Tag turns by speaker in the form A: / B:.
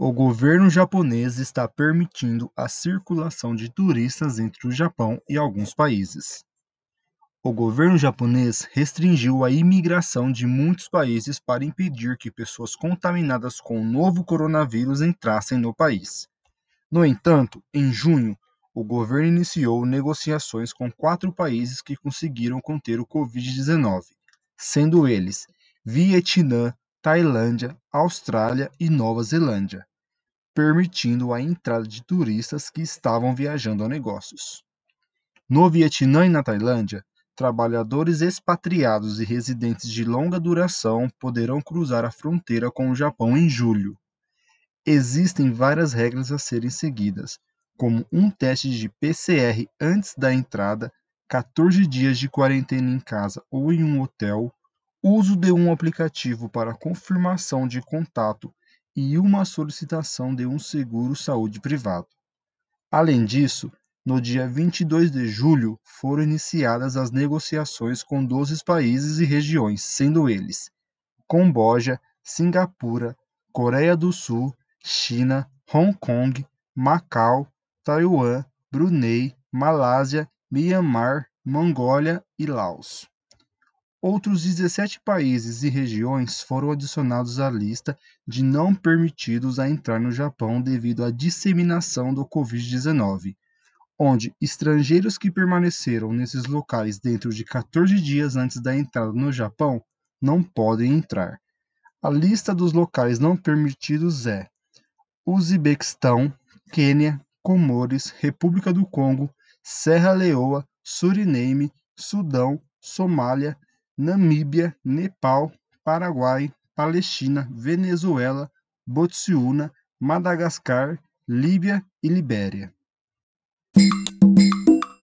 A: O governo japonês está permitindo a circulação de turistas entre o Japão e alguns países. O governo japonês restringiu a imigração de muitos países para impedir que pessoas contaminadas com o novo coronavírus entrassem no país. No entanto, em junho, o governo iniciou negociações com quatro países que conseguiram conter o Covid-19, sendo eles Vietnã, Tailândia, Austrália e Nova Zelândia, permitindo a entrada de turistas que estavam viajando a negócios. No Vietnã e na Tailândia, trabalhadores expatriados e residentes de longa duração poderão cruzar a fronteira com o Japão em julho. Existem várias regras a serem seguidas, como um teste de PCR antes da entrada, 14 dias de quarentena em casa ou em um hotel, uso de um aplicativo para confirmação de contato e uma solicitação de um seguro saúde privado. Além disso, no dia 22 de julho foram iniciadas as negociações com 12 países e regiões, sendo eles Camboja, Singapura, Coreia do Sul, China, Hong Kong, Macau, Taiwan, Brunei, Malásia, Myanmar, Mongólia e Laos. Outros 17 países e regiões foram adicionados à lista de não permitidos a entrar no Japão devido à disseminação do Covid-19, onde estrangeiros que permaneceram nesses locais dentro de 14 dias antes da entrada no Japão não podem entrar. A lista dos locais não permitidos é Uzbequistão, Quênia, Comores, República do Congo, Serra Leoa, Suriname, Sudão, Somália, Namíbia, Nepal, Paraguai, Palestina, Venezuela, Botsuana, Madagascar, Líbia e Libéria.